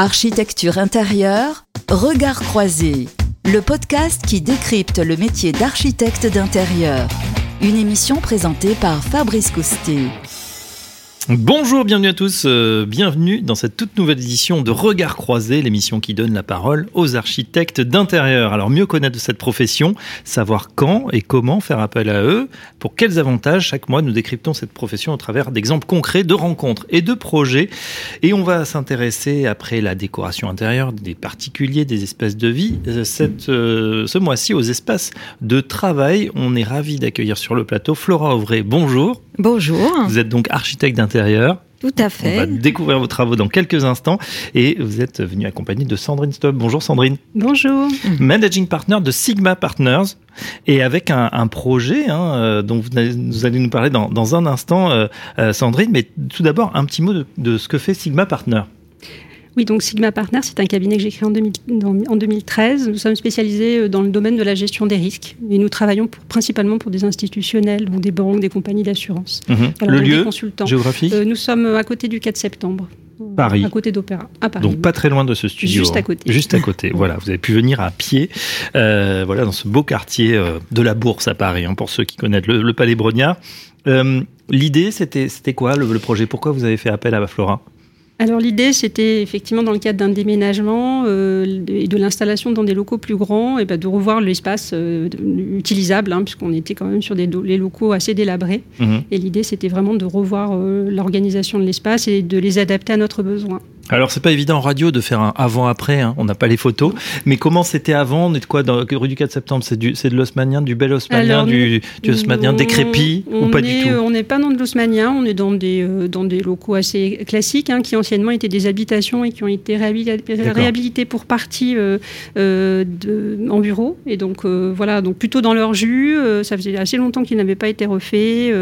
Architecture intérieure, Regard croisé, le podcast qui décrypte le métier d'architecte d'intérieur. Une émission présentée par Fabrice Coustet. Bonjour, bienvenue à tous, euh, bienvenue dans cette toute nouvelle édition de Regard croisé, l'émission qui donne la parole aux architectes d'intérieur. Alors mieux connaître cette profession, savoir quand et comment faire appel à eux, pour quels avantages chaque mois nous décryptons cette profession au travers d'exemples concrets de rencontres et de projets. Et on va s'intéresser après la décoration intérieure des particuliers, des espaces de vie, euh, euh, ce mois-ci aux espaces de travail. On est ravi d'accueillir sur le plateau Flora Auvray. Bonjour. Bonjour. Vous êtes donc architecte d'intérieur. Tout à fait. On va découvrir vos travaux dans quelques instants. Et vous êtes venu accompagné de Sandrine Stob. Bonjour Sandrine. Bonjour. Managing Partner de Sigma Partners. Et avec un, un projet hein, euh, dont vous allez, vous allez nous parler dans, dans un instant, euh, euh, Sandrine. Mais tout d'abord, un petit mot de, de ce que fait Sigma Partner. Oui, donc Sigma Partner, c'est un cabinet que j'ai créé en, 2000, en, 2013. Nous sommes spécialisés euh, dans le domaine de la gestion des risques et nous travaillons pour, principalement pour des institutionnels, donc des banques, des compagnies d'assurance. Mmh. le lieu géographique euh, Nous sommes à côté du 4 septembre. Paris. À côté d'Opéra, à Paris. Donc pas très loin de ce studio. Juste à côté. Juste à côté. voilà, vous avez pu venir à pied, euh, voilà, dans ce beau quartier euh, de la Bourse à Paris, hein, pour ceux qui connaissent le, le Palais Brognard. L'idée, c'était c'était quoi le, le, projet? Pourquoi vous avez fait appel à Flora alors l'idée, c'était effectivement dans le cadre d'un déménagement euh, et de l'installation dans des locaux plus grands, et ben, de revoir l'espace euh, utilisable, hein, puisqu'on était quand même sur des les locaux assez délabrés. Mmh. Et l'idée, c'était vraiment de revoir euh, l'organisation de l'espace et de les adapter à notre besoin. Alors c'est pas évident en radio de faire un avant-après, hein. on n'a pas les photos, mais comment c'était avant? On est de quoi dans rue du 4 septembre? C'est de l'osmanien, du bel osmanien, du, du osmanien décrépit ou pas est, du tout? On n'est pas dans de l'osmanien, on est dans des, euh, dans des locaux assez classiques hein, qui anciennement étaient des habitations et qui ont été réhabilités, pour partie euh, euh, de, en bureau. Et donc voilà, donc plutôt dans leur jus, ça faisait assez longtemps qu'ils n'avaient pas été refaits.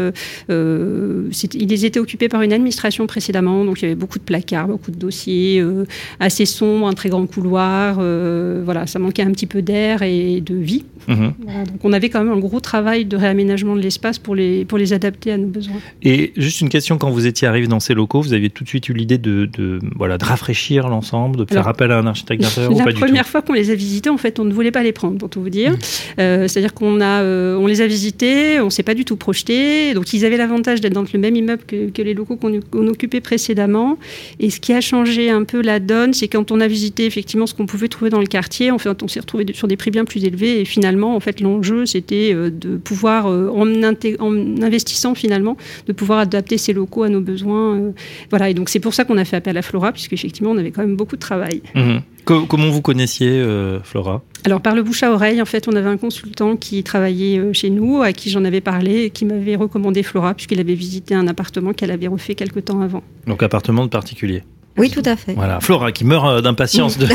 Ils étaient occupés par une administration précédemment, donc il y avait beaucoup de placards, beaucoup de dossiers euh, assez sombre, un très grand couloir. Euh, voilà, ça manquait un petit peu d'air et de vie. Mmh. Voilà, donc on avait quand même un gros travail de réaménagement de l'espace pour les, pour les adapter à nos besoins. Et juste une question, quand vous étiez arrivé dans ces locaux, vous aviez tout de suite eu l'idée de, de, voilà, de rafraîchir l'ensemble, de faire appel à un architecte d'intérieur La ou pas première fois qu'on les a visités, en fait, on ne voulait pas les prendre, pour tout vous dire. Mmh. Euh, C'est-à-dire qu'on a, euh, on les a visités, on ne s'est pas du tout projeté. Donc ils avaient l'avantage d'être dans le même immeuble que, que les locaux qu'on qu occupait précédemment. Et ce qui a changé un peu la donne, c'est quand on a visité effectivement ce qu'on pouvait trouver dans le quartier, en fait, on s'est retrouvé sur des prix bien plus élevés et finalement, en fait, l'enjeu, c'était euh, de pouvoir, en, en, investissant finalement, de pouvoir adapter ces locaux à nos besoins. Euh, voilà, et donc c'est pour ça qu'on a fait appel à Flora, puisque effectivement, on avait quand même beaucoup de travail. Mmh. Comment vous connaissiez euh, Flora? Alors par le bouche à oreille, en fait, on avait un consultant qui travaillait euh, chez nous, à qui j'en avais parlé, et qui m'avait recommandé Flora, puisqu'il avait visité un appartement qu'elle avait refait quelque temps avant. Donc appartement de particulier oui, tout à fait. Voilà, Flora qui meurt d'impatience de,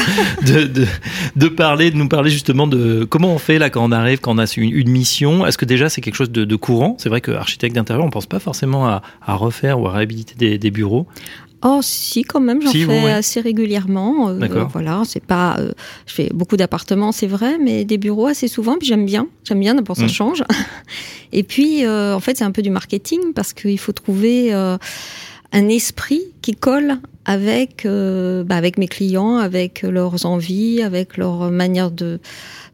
de, de, de, parler, de nous parler justement de comment on fait là quand on arrive, quand on a une, une mission. Est-ce que déjà c'est quelque chose de, de courant? C'est vrai que architecte d'intérieur, on pense pas forcément à, à, refaire ou à réhabiliter des, des bureaux. Oh si quand même j'en si, fais ouais. assez régulièrement euh, D'accord. voilà c'est pas euh, je fais beaucoup d'appartements c'est vrai mais des bureaux assez souvent puis j'aime bien j'aime bien d'abord ça mmh. change et puis euh, en fait c'est un peu du marketing parce qu'il faut trouver euh, un esprit qui colle avec euh, bah, avec mes clients avec leurs envies avec leur manière de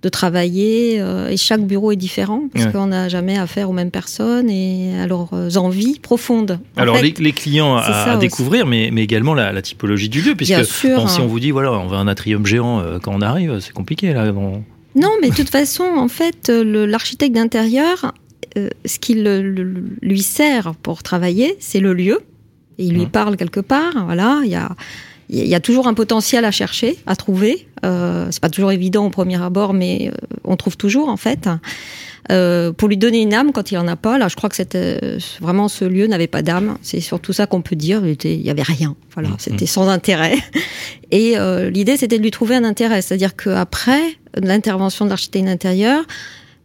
de travailler euh, et chaque bureau est différent parce ouais. qu'on n'a jamais affaire aux mêmes personnes et à leurs envies profondes. En Alors fait, les, les, clients à, à découvrir, mais, mais égarement la, la, typologie du lieu, puisque bon, si on vous dit voilà on veut un atrium géant euh, quand on arrive, c'est compliqué là. Non, mais de toute façon, en fait, l'architecte d'intérieur, ce qui le, le, lui sert pour travailler, c'est le lieu. Et il lui mmh. parle quelque part. Voilà, il y a y a toujours un potentiel à chercher, à trouver. Euh, c'est pas toujours évident au premier abord, mais euh, on trouve toujours en fait. Euh, pour lui donner une âme quand il en a pas. Là, je crois que c'était vraiment ce lieu n'avait pas d'âme. C'est surtout ça qu'on peut dire. Il, y avait rien. Voilà, mmh. c'était sans intérêt. Et euh, l'idée, c'était de lui trouver un intérêt. C'est-à-dire qu'après l'intervention de l'architecte intérieur,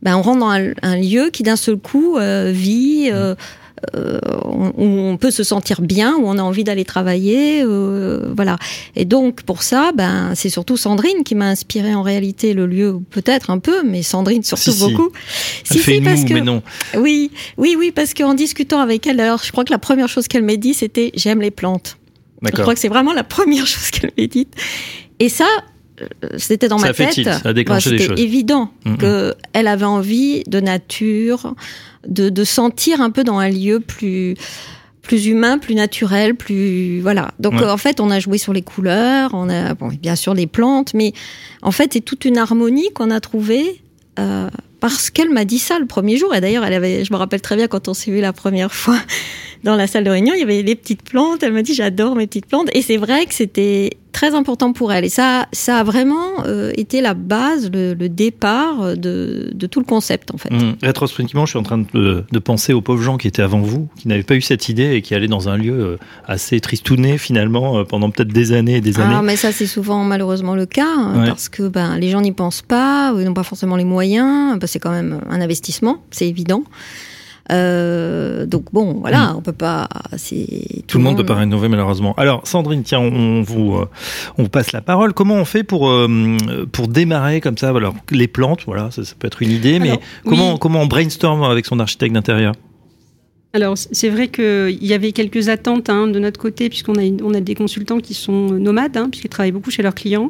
ben, on rentre dans un, un lieu qui d'un seul coup euh, vit. Euh, euh, où on peut se sentir bien, où on a envie d'aller travailler, euh, voilà. Et donc pour ça, ben c'est surtout Sandrine qui m'a inspiré en réalité le lieu, peut-être un peu, mais Sandrine surtout si, beaucoup. Si, si, parce que mais non. oui, oui, oui, parce qu'en discutant avec elle, alors je crois que la première chose qu'elle m'a dit, c'était j'aime les plantes. Je crois que c'est vraiment la première chose qu'elle m'ait dite. Et ça, c'était dans ça ma tête. ça a déclenché bah, des choses. C'était évident mm qu'elle avait envie de nature, de, de sentir un peu dans un lieu plus plus humain, plus naturel, plus voilà. Donc Ouais. euh, en fait, on a joué sur les couleurs, on a bon, bien sûr les plantes, mais en fait, c'est toute une harmonie qu'on a trouvée euh, parce qu'elle m'a dit ça le premier jour. Et d'ailleurs, elle avait, je me rappelle très bien quand on s'est vu la première fois dans la salle de réunion, il y avait les petites plantes. Elle m'a dit j'adore mes petites plantes. Et c'est vrai que c'était très important pour elle. Et ça, ça a vraiment euh, été la base, le, le départ de, de tout le concept en fait. Hum, Rétrospectivement, je suis en train de, de penser aux pauvres gens qui étaient avant vous, qui n'avaient pas eu cette idée et qui allaient dans un lieu euh, assez tristouné finalement euh, pendant peut-être des années et des années. Ah, mais ça, c'est souvent malheureusement le cas, hein, Ouais. parce que ben, les gens n'y pensent pas, ou ils n'ont pas forcément les moyens, ben, c'est quand même un investissement, c'est évident. Euh, donc bon, voilà, on peut pas. C'est Mm. Tout le monde peut pas rénover malheureusement. Alors Sandrine, tiens, on, vous euh, on vous passe la parole. Comment on fait pour euh, pour démarrer comme ça Alors les plantes, voilà, ça, ça peut être une idée, mais comment comment on brainstorm avec son architecte d'intérieur? Alors, c'est vrai qu'il y avait quelques attentes hein, de notre côté, puisqu'on a, on a des consultants qui sont nomades, hein, puisqu'ils travaillent beaucoup chez leurs clients.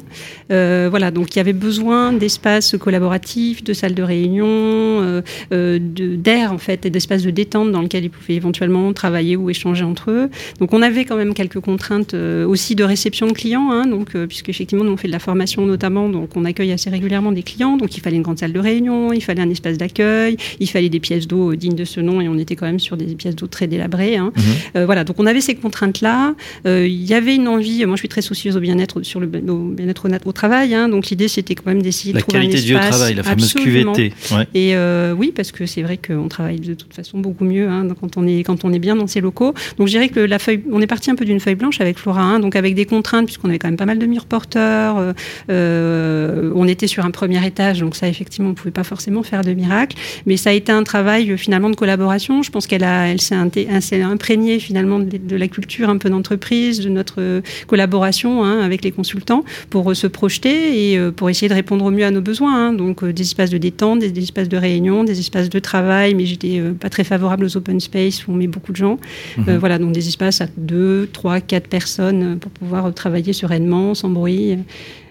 Euh, voilà, donc il y avait besoin d'espaces collaboratifs, de salles de réunion, euh, euh, d'air, en fait, et d'espaces de détente dans lesquels ils pouvaient éventuellement travailler ou échanger entre eux. Donc, on avait quand même quelques contraintes euh, aussi de réception de clients, hein, donc, euh, puisque effectivement, nous, on fait de la formation notamment, donc on accueille assez régulièrement des clients, donc il fallait une grande salle de réunion, il fallait un espace d'accueil, il fallait des pièces d'eau dignes de ce nom, et on était quand même sur des pièces d'eau très délabrées. hein. Mhm. Euh, voilà, donc on avait ces contraintes-là. Euh, Il y avait une envie, moi je suis très soucieuse au bien-être sur le au bien-être au, travail, hein, donc l'idée c'était quand même d'essayer de La trouver qualité un de vie au espace. travail, la fameuse Absolument. QVT. Ouais. Et euh, oui, parce que c'est vrai qu'on travaille de toute façon beaucoup mieux hein, quand, on est, quand on est bien dans ces locaux. Donc je dirais que la feuille, on est parti un peu d'une feuille blanche avec Flora, donc avec des contraintes, puisqu'on avait quand même pas mal de murs porteurs. on était sur un premier étage, donc ça effectivement, on pouvait pas forcément faire de miracle. Mais ça a été un travail finalement de collaboration. Je pense qu'elle a, elle s'est inté- elle s'est imprégnée finalement de, de la culture un peu d'entreprise, de notre euh, collaboration hein, avec les consultants pour euh, se projeter et euh, pour essayer de répondre au mieux à nos besoins. hein. Donc des espaces de détente, des, des espaces de réunion, des espaces de travail, mais j'étais pas très favorable aux open space où on met beaucoup de gens. Mhm. Euh, voilà, donc des espaces à deux, trois, quatre personnes pour pouvoir travailler sereinement, sans bruit.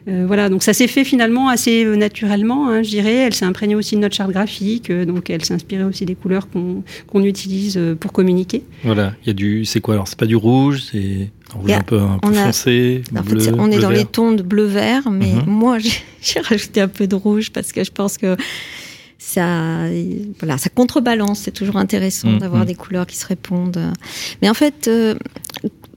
Euh, voilà, donc ça s'est fait finalement assez euh, naturellement, hein, je dirais. Elle s'est imprégnée aussi de notre charte graphique, euh, donc elle s'est inspirée aussi des couleurs qu'on qu'on utilise euh, pour communiquer. Voilà, il y a du c'est quoi? Alors C'est pas du rouge, c'est un rouge a- un peu un peu on a- foncé, En fait, bleu, on est bleu dans les tons de bleu-vert, mais Mhm. moi, j'ai j'ai rajouté un peu de rouge parce que je pense que ça, voilà, ça contrebalance. C'est toujours intéressant Mhm. d'avoir des couleurs qui se répondent. Mais en fait, euh,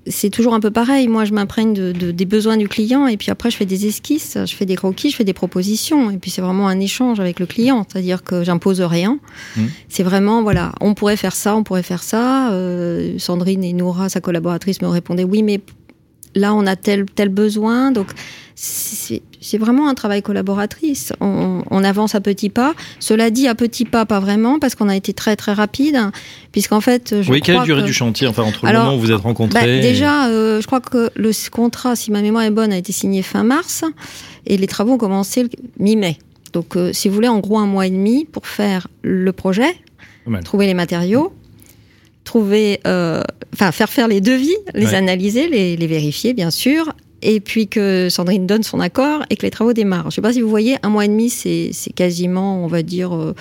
c'est toujours un peu pareil. Moi, je m'imprègne de, de- des besoins du client et puis après, je fais des esquisses, je fais des croquis, je fais des propositions. Et puis, c'est vraiment un échange avec le client. C'est-à-dire que j'impose rien. Mhm. C'est vraiment, voilà, on pourrait faire ça, on pourrait faire ça. Euh, Sandrine et Nora, sa collaboratrice, me répondaient oui, mais là, on a tel, tel besoin. Donc, c'est vraiment un travail collaboratrice. On, on avance à petits pas. Cela dit, à petits pas, pas vraiment, parce qu'on a été très, très rapide. Puisqu'en fait, je Oui, quelle durée que- du chantier Enfin, entre Alors, le moment où vous êtes rencontrés. bah, déjà, euh, je crois que le contrat, si ma mémoire est bonne, a été signé fin mars et les travaux ont commencé le mi-mai. Donc, euh, si vous voulez, en gros, un mois et demi pour faire le projet, mal. trouver les matériaux, trouver, euh, faire faire les devis, les Ouais. analyser, les, les vérifier, bien sûr, et puis que Sandrine donne son accord et que les travaux démarrent. Je ne sais pas si vous voyez, un mois et demi, c'est quasiment, on va dire, euh,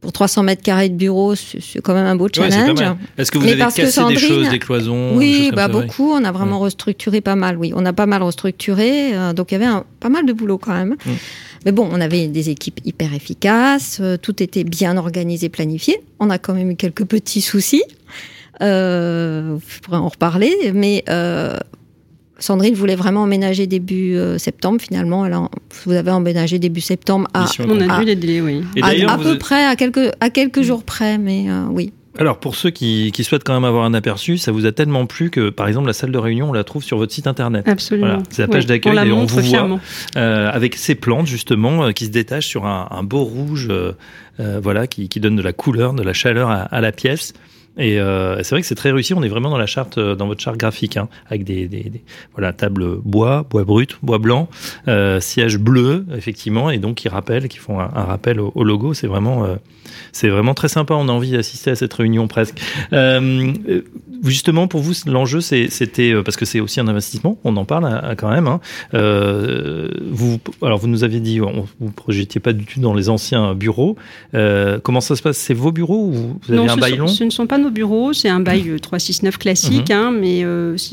pour 300 mètres carrés de bureau, c'est quand même un beau challenge. Est-ce que vous Mais avez cassé des choses, des cloisons Oui, bah ça, beaucoup. On a vraiment restructuré pas mal. Oui, on a pas mal restructuré. euh, donc il y avait un- pas mal de boulot quand même. Mm. Mais bon, on avait des équipes hyper efficaces. euh, tout était bien organisé, planifié. On a quand même eu quelques petits soucis. Euh, je pourrais en reparler, mais euh, Sandrine voulait vraiment emménager début euh, septembre. Finalement, elle a, vous avez emménagé début septembre à, On a dû les délais, oui. Et à, à peu êtes- près à quelques à quelques jours près, mais euh, oui. Alors, pour ceux qui, qui souhaitent quand même avoir un aperçu, ça vous a tellement plu que, par exemple, la salle de réunion, on la trouve sur votre site internet. Absolument. Voilà, c'est la page Ouais, d'accueil On la et on vous voit. Euh, avec ces plantes justement euh, qui se détachent sur un, un beau rouge, euh, euh, voilà, qui, qui donne de la couleur, de la chaleur à, à la pièce. Et euh, c'est vrai que c'est très réussi. On est vraiment dans la charte, euh, dans votre charte graphique, hein, avec des, des, voilà table bois, bois brut, bois blanc, euh, siège bleu effectivement, et donc qui rappellent, qui font un, rappel au, au logo. C'est vraiment, euh, c'est vraiment très sympa. On a envie d'assister à cette réunion presque. Euh, euh, justement, pour vous, l'enjeu, c'était parce que c'est aussi un investissement. On en parle hein, quand même. Hein. vous, alors, vous nous aviez dit, on, vous projetiez pas du tout dans les anciens bureaux. comment ça se passe? C'est vos bureaux ou vous avez un bail long? Ce ne sont pas nos bureaux. C'est un bail 369 classique, mhm. hein, mais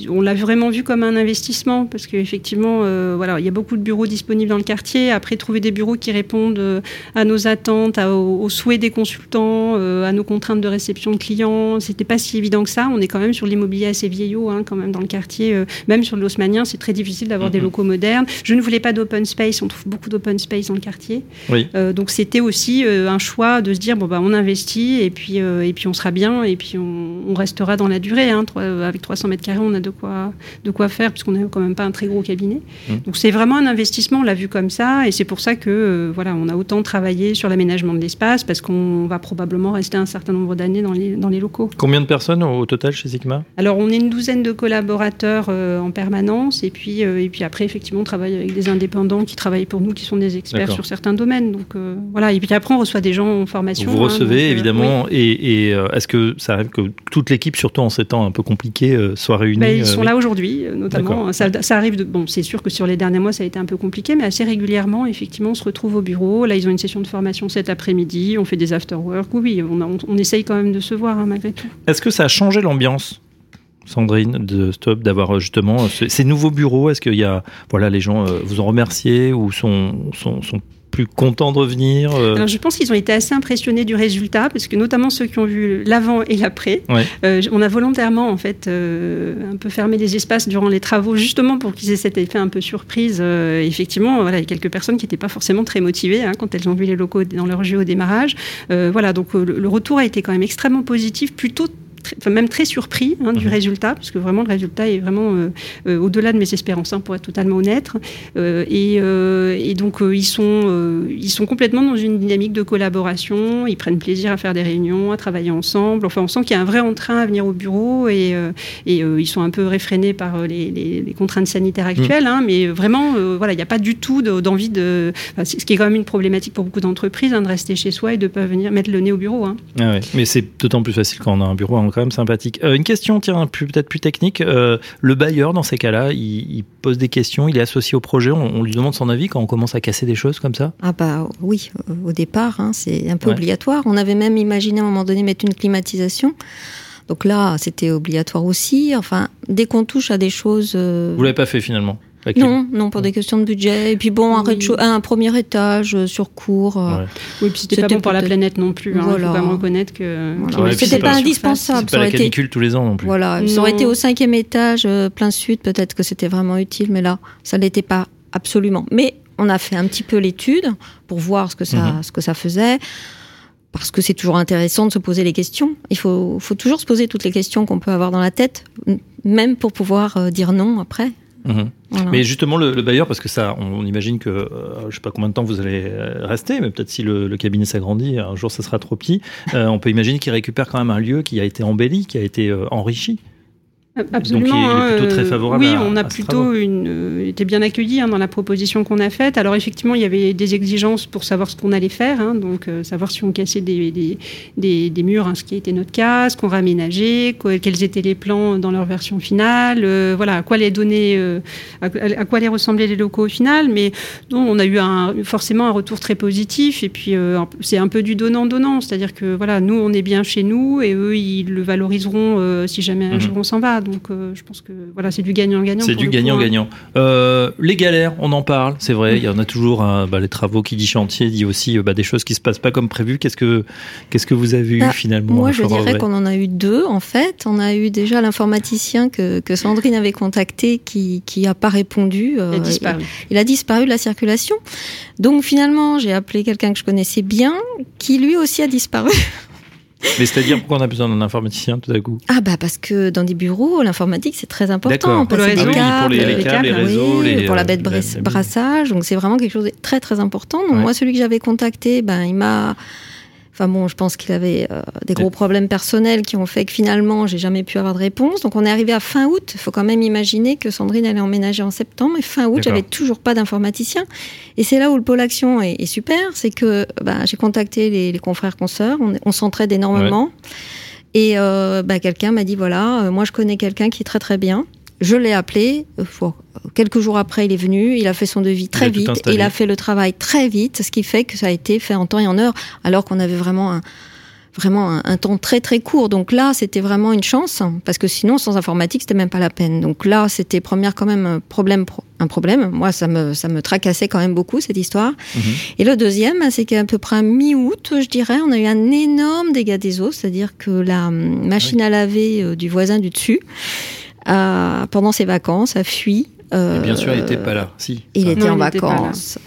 on l'a vraiment vu comme un investissement parce qu'effectivement, voilà, il y a beaucoup de bureaux disponibles dans le quartier. Après, trouver des bureaux qui répondent à nos attentes, aux, souhaits des consultants, à nos contraintes de réception de clients. C'était pas si évident que ça. On est quand même sur l'immobilier assez vieillot, hein, quand même dans le quartier. Euh, même sur l'Haussmannien, c'est très difficile d'avoir des locaux modernes. Je ne voulais pas d'open space. On trouve beaucoup d'open space dans le quartier. Euh, donc c'était aussi euh, un choix de se dire bon bah on investit et puis et puis on sera bien et puis on, restera dans la durée. Hein. avec 300 mètres carrés, on a de quoi de quoi faire puisqu'on n'est quand même pas un très gros cabinet. Mmh. Donc c'est vraiment un investissement. On l'a vu comme ça et c'est pour ça que voilà on a autant travaillé sur l'aménagement de l'espace parce qu'on va probablement rester un certain nombre d'années dans les, dans les locaux. Combien de personnes au total chez Sigma Alors, on est une douzaine de collaborateurs euh, en permanence. Et puis, euh, et puis après, effectivement, on travaille avec des indépendants qui travaillent pour nous, qui sont des experts sur certains domaines. Donc, euh, voilà. Et puis après, on reçoit des gens en formation. Vous hein, recevez, évidemment. Et, est-ce que ça arrive que toute l'équipe, surtout en ces temps un peu compliqués, soit réunie ben, Ils sont là aujourd'hui, notamment. Ça, ça, arrive de. Bon, c'est sûr que sur les derniers mois, ça a été un peu compliqué, mais assez régulièrement, effectivement, on se retrouve au bureau. Là, ils ont une session de formation cet après-midi. On fait des after-work. Oui, on, on, on essaye quand même de se voir, hein, malgré tout. Est-ce que ça a changé l'ambiance Sandrine de Stop d'avoir euh, justement euh, ces nouveaux bureaux Est-ce qu'il y a voilà les gens euh, vous ont remercié ou sont, sont, plus contents de revenir Alors, je pense qu'ils ont été assez impressionnés du résultat, parce que notamment ceux qui ont vu l'avant et l'après. on a volontairement en fait un peu fermé les espaces durant les travaux, justement pour qu'ils aient cet effet un peu surprise. effectivement, voilà, il y a quelques personnes qui n'étaient pas forcément très motivées hein, quand elles ont vu les locaux dans leur jeu au démarrage. voilà, donc le, le, retour a été quand même extrêmement positif, plutôt même très surpris hein, du mhm. résultat, parce que vraiment le résultat est vraiment euh, euh, au-delà de mes espérances, hein, pour être totalement honnête. Euh, et, donc ils sont, ils sont complètement dans une dynamique de collaboration. Ils prennent plaisir à faire des réunions, à travailler ensemble. Enfin, on sent qu'il y a un vrai entrain à venir au bureau et, et ils sont un peu réfrénés par les, contraintes sanitaires actuelles, mhm. hein, mais vraiment, voilà, il n'y a pas du tout d'envie de, ce qui est quand même une problématique pour beaucoup d'entreprises, de rester chez soi et de pas venir mettre le nez au bureau. Ah Mais c'est d'autant plus facile quand on a un bureau quand même sympathique. Euh, une question, tiens, peut-être plus technique. Euh, le bailleur, dans ces cas-là, il, pose des questions, il est associé au projet, on, lui demande son avis quand on commence à casser des choses comme ça? Ah bah oui, au départ, hein, c'est un peu obligatoire. On avait même imaginé à un moment donné mettre une climatisation. Donc là, c'était obligatoire aussi. Enfin, dès qu'on touche à des choses... Euh, Vous l'avez pas fait finalement? Non, non, pour des questions de budget. Et puis bon, un, un premier étage euh, sur cours. Euh, oui, puis c'était pas bon pour la planète non plus. Hein, voilà. Faut quand même reconnaître que. C'était pas, indispensable. C'est pas la canicule tous les ans non plus. Voilà, ça aurait été au cinquième étage, euh, plein sud, peut-être que c'était vraiment utile, mais là, ça l'était pas absolument. Mais on a fait un petit peu l'étude pour voir ce que ça, mhm. ce que ça faisait parce que c'est toujours intéressant de se poser les questions. Il faut, faut toujours se poser toutes les questions qu'on peut avoir dans la tête, même pour pouvoir dire non après. Mhm. Mais justement, le, bailleur, parce que ça, on, imagine que, euh, je sais pas combien de temps vous allez euh, rester, mais peut-être si le, cabinet s'agrandit, un jour ça sera trop petit, euh, on peut imaginer qu'il récupère quand même un lieu qui a été embelli, qui a été enrichi. Absolument. Donc, il, est plutôt très hein, favorable. Oui, on a plutôt une, euh, été bien accueilli hein, dans la proposition qu'on a faite. Alors effectivement, il y avait des exigences pour savoir ce qu'on allait faire, hein, donc euh, savoir si on cassait des, des, des, murs, ce qui été notre cas, ce qu'on raménageait, quels étaient les plans dans leur version finale, euh, voilà, à quoi les donner, à, quoi les ressemblaient les locaux au final. Mais donc, on a eu un, forcément un retour très positif. Et puis c'est un peu du donnant-donnant, c'est-à-dire que voilà, nous on est bien chez nous et eux ils le valoriseront si jamais un mhm. jour on s'en va. Donc euh, je pense que voilà, c'est du gagnant-gagnant. C'est du gagnant-gagnant. Hein. Euh, les galères, on en parle, c'est vrai. Il y en a toujours. Bah, les travaux qui dit chantier dit aussi bah, des choses qui se passent pas comme prévu. Qu'est-ce que qu'est-ce que vous avez eu bah, finalement Moi, je dirais qu'on en a eu deux en fait. On a eu déjà l'informaticien que, que Sandrine avait contacté qui qui a pas répondu. Euh, il a disparu. Il, a disparu de la circulation. Donc finalement, j'ai appelé quelqu'un que je connaissais bien, qui lui aussi a disparu. Mais c'est-à-dire pourquoi on a besoin d'un informaticien tout à coup? Ah bah parce que dans des bureaux, l'informatique c'est très important. Pour, les, câbles, les, les, câbles, les réseaux, pour la bête brassage. Donc c'est vraiment quelque chose de très très important. Donc moi celui que j'avais contacté, ben il m'a Enfin bon, je pense qu'il avait euh, des gros problèmes personnels qui ont fait que finalement, j'ai jamais pu avoir de réponse. Donc on est arrivé à fin août. Il faut quand même imaginer que Sandrine allait emménager en septembre. Et fin août, j'avais toujours pas d'informaticien. Et c'est là où le pôle action est, super. C'est que bah, j'ai contacté les, confrères consoeurs. On, on s'entraide énormément. Et euh, bah, quelqu'un m'a dit voilà, euh, moi je connais quelqu'un qui est très très bien. Je l'ai appelé. euh, quelques jours après, il est venu. Il a fait son devis très vite. Il a fait le travail très vite, ce qui fait que ça a été fait en temps et en heure, alors qu'on avait vraiment un, vraiment un, un temps très très court. Donc là, c'était vraiment une chance, parce que sinon, sans informatique, c'était même pas la peine. Donc là, c'était première quand même un problème, pro- un problème. Moi, ça me ça me tracassait quand même beaucoup cette histoire. Mhm. Et le deuxième, c'est qu'à peu près mi-août, je dirais, on a eu un énorme dégât des eaux, c'est-à-dire que la hum, machine à laver euh, du voisin du dessus, a, pendant ses vacances, a fui. euh, bien sûr, il n'était pas là. Si. il Ah. était Non, en il vacances.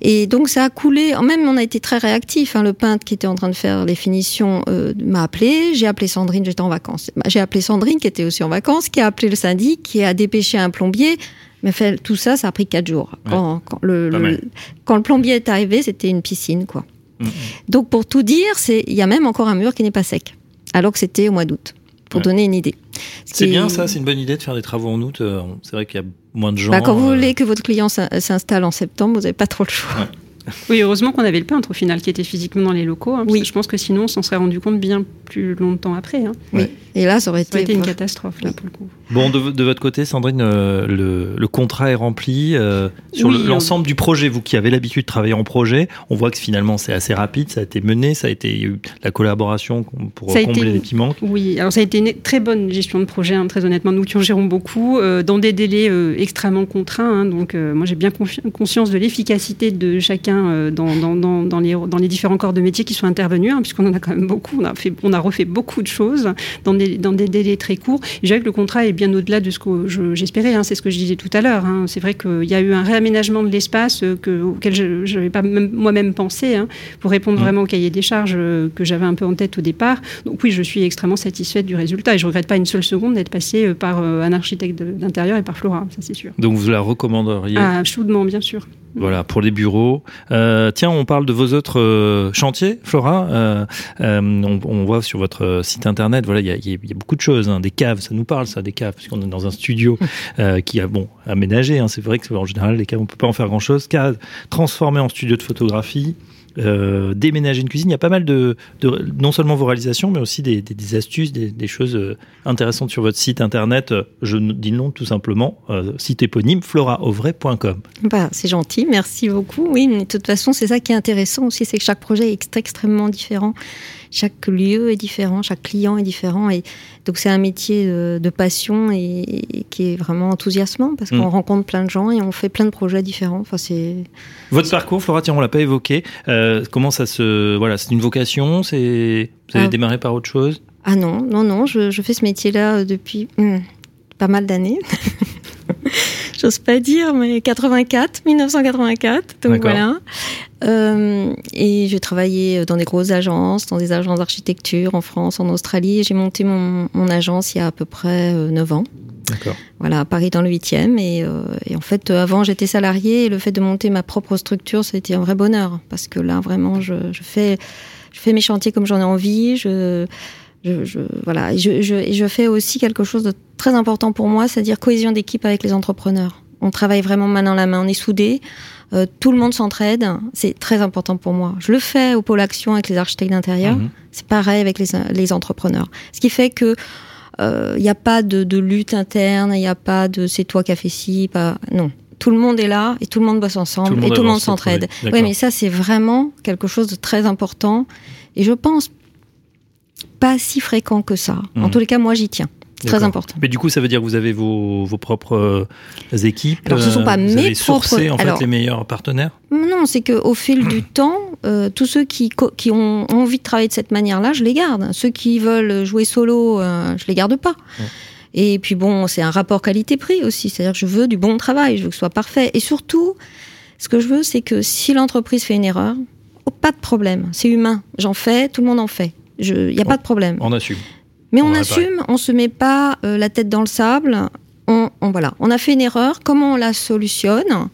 Et donc ça a coulé. Même on a été très réactifs. hein. Le peintre qui était en train de faire les finitions euh, m'a appelé. J'ai appelé Sandrine. J'étais en vacances. Bah, J'ai appelé Sandrine qui était aussi en vacances, qui a appelé le syndic, qui a dépêché un plombier. Mais fait, tout ça, ça a pris quatre jours. Quand, quand le, Pas le- mal. quand le plombier est arrivé, c'était une piscine, quoi. Donc pour tout dire, c'est il y a même encore un mur qui n'est pas sec, alors que c'était au mois d'août. Pour Ouais. donner une idée. Ce C'est bien ça, c'est une bonne idée de faire des travaux en août. euh, C'est vrai qu'il y a moins de gens. Bah, quand vous euh, voulez que votre client s'in- s'installe en septembre, vous n'avez pas trop le choix. Oui, heureusement qu'on avait le peintre au final qui était physiquement dans les locaux, hein, parce Oui. que je pense que sinon on s'en serait rendu compte bien plus longtemps après. hein. Oui. Et là, ça aurait Ça aurait été, été une catastrophe là Oui. pour le coup. Bon, de, de votre côté, Sandrine, euh, le, le contrat est rempli euh, sur Oui, le- l'ensemble du projet. Vous qui avez l'habitude de travailler en projet, on voit que finalement c'est assez rapide, ça a été mené, ça a été il y a eu la collaboration pour Ça combler été- les petits manques. Oui, alors ça a été une très bonne gestion de projet, hein, très honnêtement. Nous qui en gérons beaucoup, euh, dans des délais euh, extrêmement contraints. hein, donc, euh, moi, j'ai bien conscience de l'efficacité de chacun euh, dans, dans, dans, dans les, dans les différents corps de métier qui sont intervenus, hein, puisqu'on en a quand même beaucoup. On a, fait, on a refait beaucoup de choses dans des, dans des délais très courts. Et je dirais que le contrat est bien au-delà de ce que je- j'espérais. hein, c'est ce que je disais tout à l'heure. hein. C'est vrai qu'il y a eu un réaménagement de l'espace euh, que- auquel je n'avais pas même- moi-même pensé pour répondre Mmh. vraiment au cahier des charges euh, que j'avais un peu en tête au départ. Donc oui, je suis extrêmement satisfaite du résultat et je regrette pas une seule seconde d'être passée par un architecte d'intérieur et par Flora, ça c'est sûr. Donc vous la recommanderiez? Ah, chaudement, bien sûr. Voilà, pour les bureaux. Euh, tiens, on parle de vos autres euh, chantiers, Flora. Euh, euh, on, on voit sur votre site internet, voilà, il y a, y a- il y a beaucoup de choses. hein. Des caves, ça nous parle, ça, des caves, puisqu'on est dans un studio euh, qui a bon aménagé. hein. C'est vrai que en général, les caves, on peut pas en faire grand-chose. Caves transformées en studio de photographie. Euh, déménager une cuisine, il y a pas mal de, de non seulement vos réalisations, mais aussi des, des- des astuces, des, des choses euh, intéressantes sur votre site internet. Je dis le nom tout simplement, euh, site éponyme floraovray.com. Bah, c'est gentil, merci beaucoup. Oui, mais de toute façon, c'est ça qui est intéressant aussi, c'est que chaque projet est ext- extrêmement différent. Chaque lieu est différent, chaque client est différent. Et donc, c'est un métier de, de passion et, et qui est vraiment enthousiasmant parce qu'on Mm. rencontre plein de gens et on fait plein de projets différents. Enfin, c'est. Votre parcours, Flora, tiens, on l'a pas évoqué. Euh, comment ça se, voilà, c'est une vocation, c'est, vous avez Ah. démarré par autre chose? Ah non, non, non, je, je fais ce métier-là euh, depuis hmm, pas mal d'années. J'ose pas dire, mais 84, 1984. Donc voilà. Euh, et j'ai travaillé dans des grosses agences, dans des agences d'architecture en France, en Australie. J'ai monté mon, mon agence il y a à peu près euh, 9 ans. Voilà, à Paris dans le 8e. Et, euh, et en fait, euh, avant, j'étais salariée et le fait de monter ma propre structure, c'était un vrai bonheur. Parce que là, vraiment, je, je fais, je fais mes chantiers comme j'en ai envie. Je, je, je- voilà. Et je, je, et je fais aussi quelque chose de très important pour moi, c'est-à-dire cohésion d'équipe avec les entrepreneurs. On travaille vraiment main dans la main, on est soudés. euh, tout le monde s'entraide, c'est très important pour moi. Je le fais au pôle action avec les architectes d'intérieur. Mhm. C'est pareil avec les, les entrepreneurs. Ce qui fait que il n'y a pas de, de lutte interne, il n'y a pas de c'est toi qui as fait ci, pas non. Tout le monde est là et tout le monde bosse ensemble Tout et tout le monde s'entraide. Oui, mais ça c'est vraiment quelque chose de très important et je pense pas si fréquent que ça. En Mhm. tous les cas, moi j'y tiens. C'est très important. Mais du coup, ça veut dire que vous avez vos, vos propres euh, équipes. Alors, ce sont pas vous mes avez sourcé propres- en fait alors- les meilleurs partenaires? Non, c'est qu'au fil du temps, euh, tous ceux qui, qui ont envie de travailler de cette manière-là, je les garde. Ceux qui veulent jouer solo, euh, je les garde pas. Et puis bon, c'est un rapport qualité-prix aussi. C'est-à-dire que je veux du bon travail, je veux que ce soit parfait. Et surtout, ce que je veux, c'est que si l'entreprise fait une erreur, oh, pas de problème. C'est humain. J'en fais, tout le monde en fait. Il n'y a pas de problème. On assume. Mais on assume, on se met pas euh, la tête dans le sable. On, on- voilà, on a fait une erreur. Comment on la solutionne?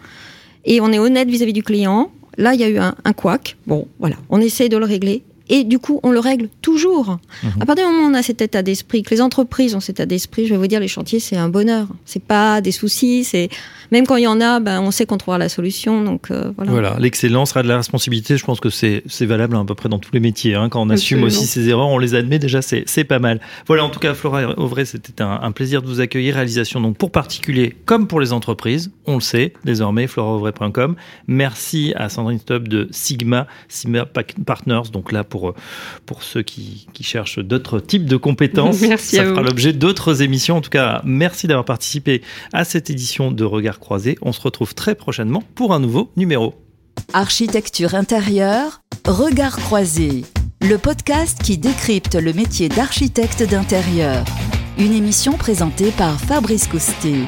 Et on est honnête vis-à-vis du client. Là, il y a eu un, un couac. Bon, voilà, on essaye de le régler. Et du coup, on le règle toujours. Mhm. À partir du moment où on a cet état d'esprit, que les entreprises ont cet état d'esprit, je vais vous dire, les chantiers, c'est un bonheur. C'est pas des soucis, c'est même quand il y en a, ben, on sait qu'on trouvera la solution. Donc euh, voilà. Voilà, l'excellence sera de la responsabilité. Je pense que c'est valable à peu près dans tous les métiers. Hein. Quand on assume aussi ses erreurs, on les admet déjà, c'est pas mal. Voilà, en tout cas, Flora Auvray, c'était un, un, plaisir de vous accueillir. Réalisation donc pour particuliers comme pour les entreprises. On le sait désormais, florauvray.com. Merci à Sandrine Stubb de Sigma, Sigma Partners. Donc là, pour, pour ceux qui, qui cherchent d'autres types de compétences, merci ça fera l'objet d'autres émissions. En tout cas, merci d'avoir participé à cette édition de Regard Croisé. On se retrouve très prochainement pour un nouveau numéro. Architecture intérieure, Regard Croisé, le podcast qui décrypte le métier d'architecte d'intérieur. Une émission présentée par Fabrice Coustet.